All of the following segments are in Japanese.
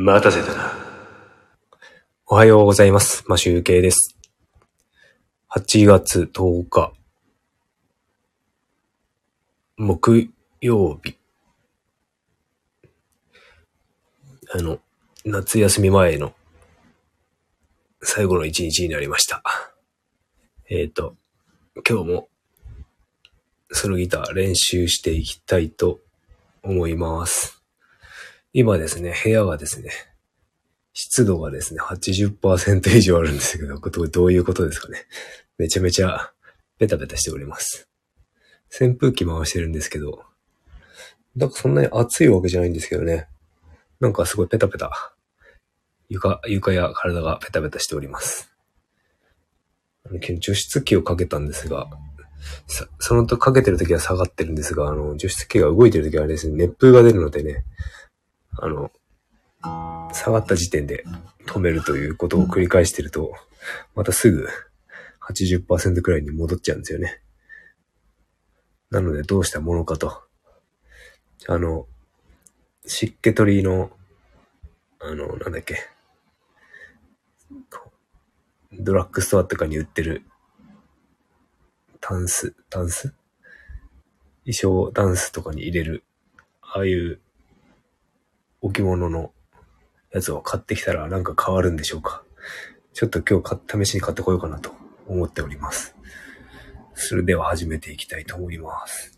待たせたな。おはようございます。マシュウケイです。8月10日、木曜日。あの、夏休み前の最後の一日になりました。えっ、と、今日もソロギター練習していきたいと思います。今ですね、部屋がですね、湿度がですね、80%以上あるんですけど、これどういうことですかね。めちゃめちゃベタベタしております。扇風機回してるんですけど、なんかそんなに暑いわけじゃないんですけどね。なんかすごいペタペタ。床、床や体がペタペタしております。あの除湿機をかけたんですが、そのとかけてる時は下がってるんですが、あの、除湿機が動いてる時はですね、熱風が出るのでね、あの、下がった時点で止めるということを繰り返してると、またすぐ80%くらいに戻っちゃうんですよね。なのでどうしたものかと。あの、湿気取りの、あの、なんだっけ。ドラッグストアとかに売ってる、タンス、タンス？衣装ダンスとかに入れる、ああいう置物のやつを買ってきたらなんか変わるんでしょうか。ちょっと今日試しに買ってこようかなと思っております。それでは始めていきたいと思います。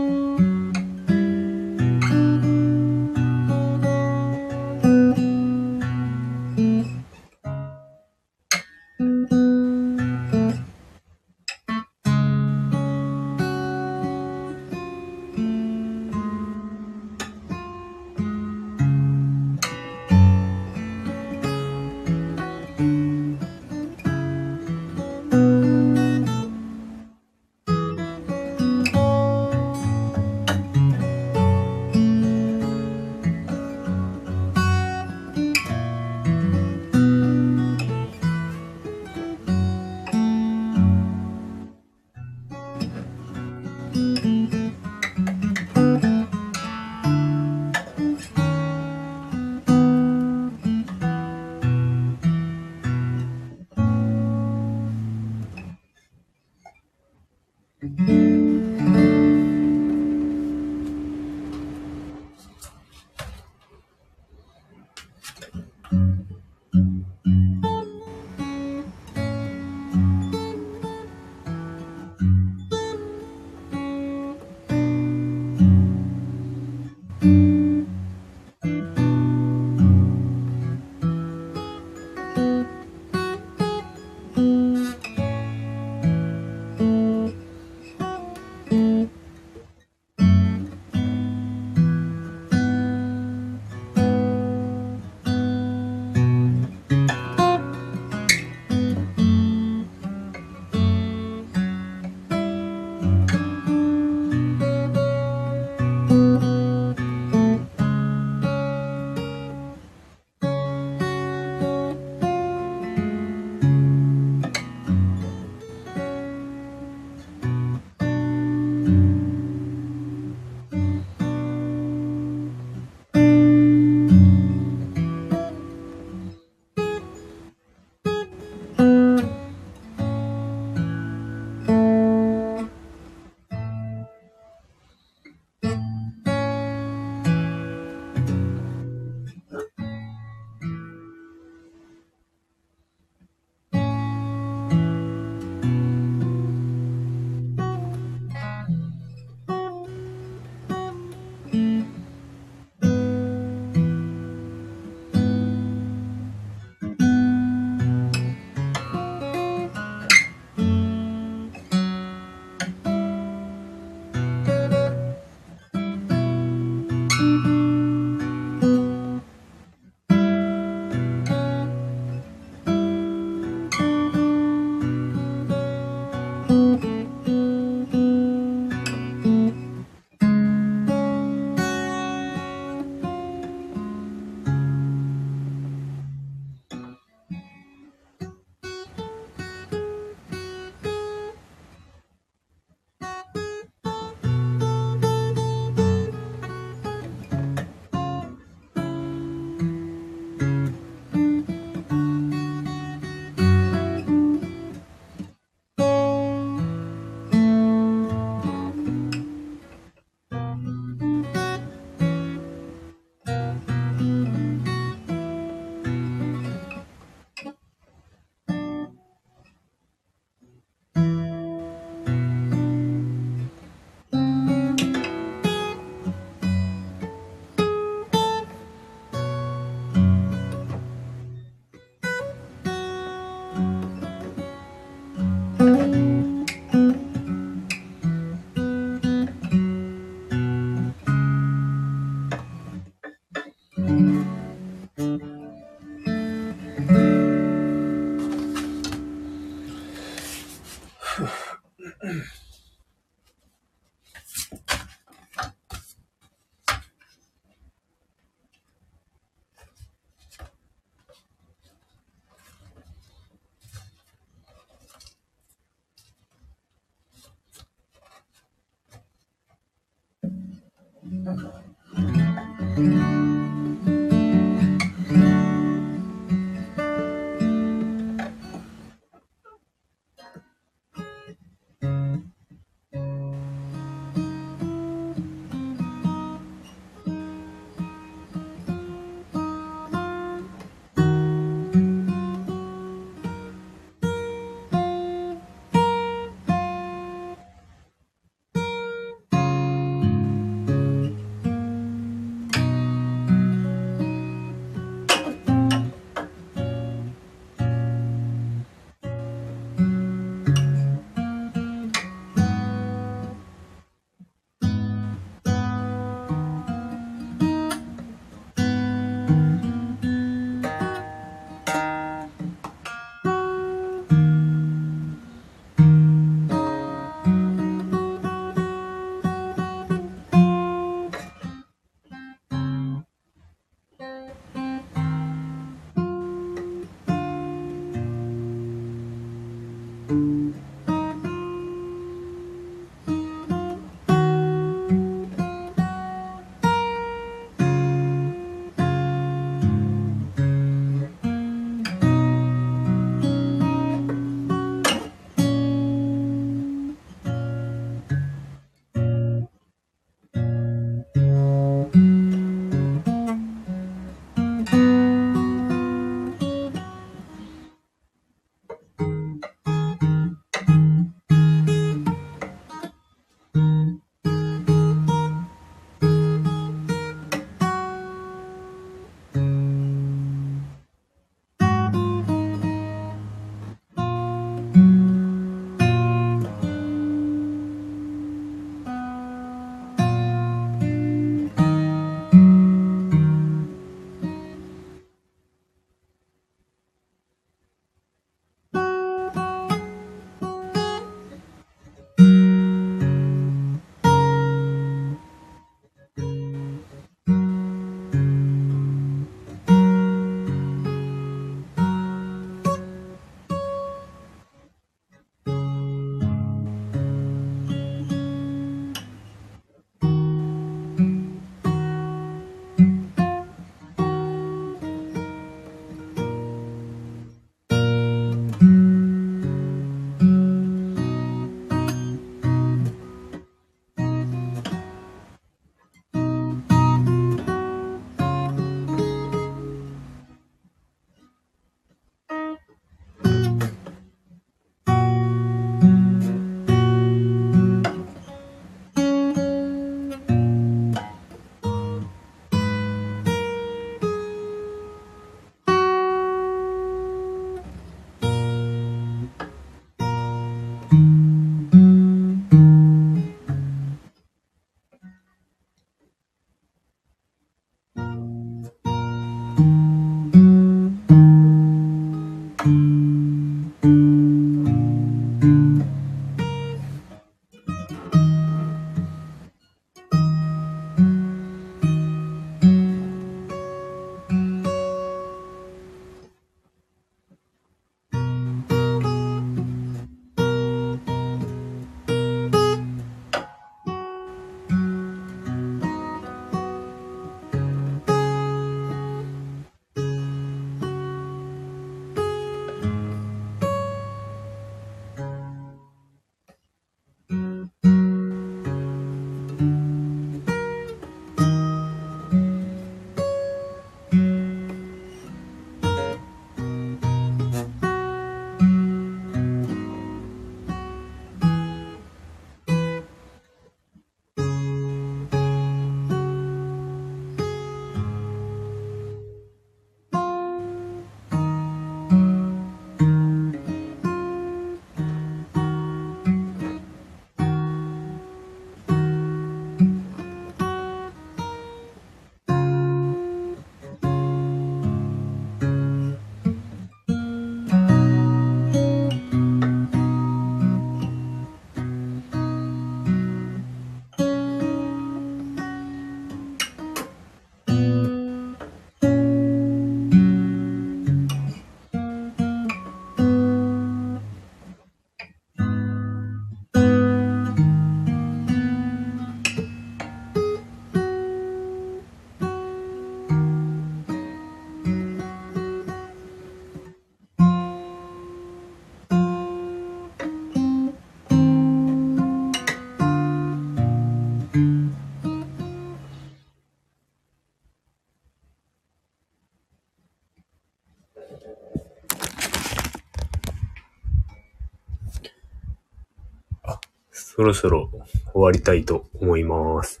そろそろ終わりたいと思います。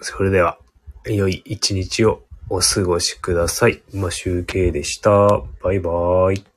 それでは、良い一日をお過ごしください。今、集計でした。バイバーイ。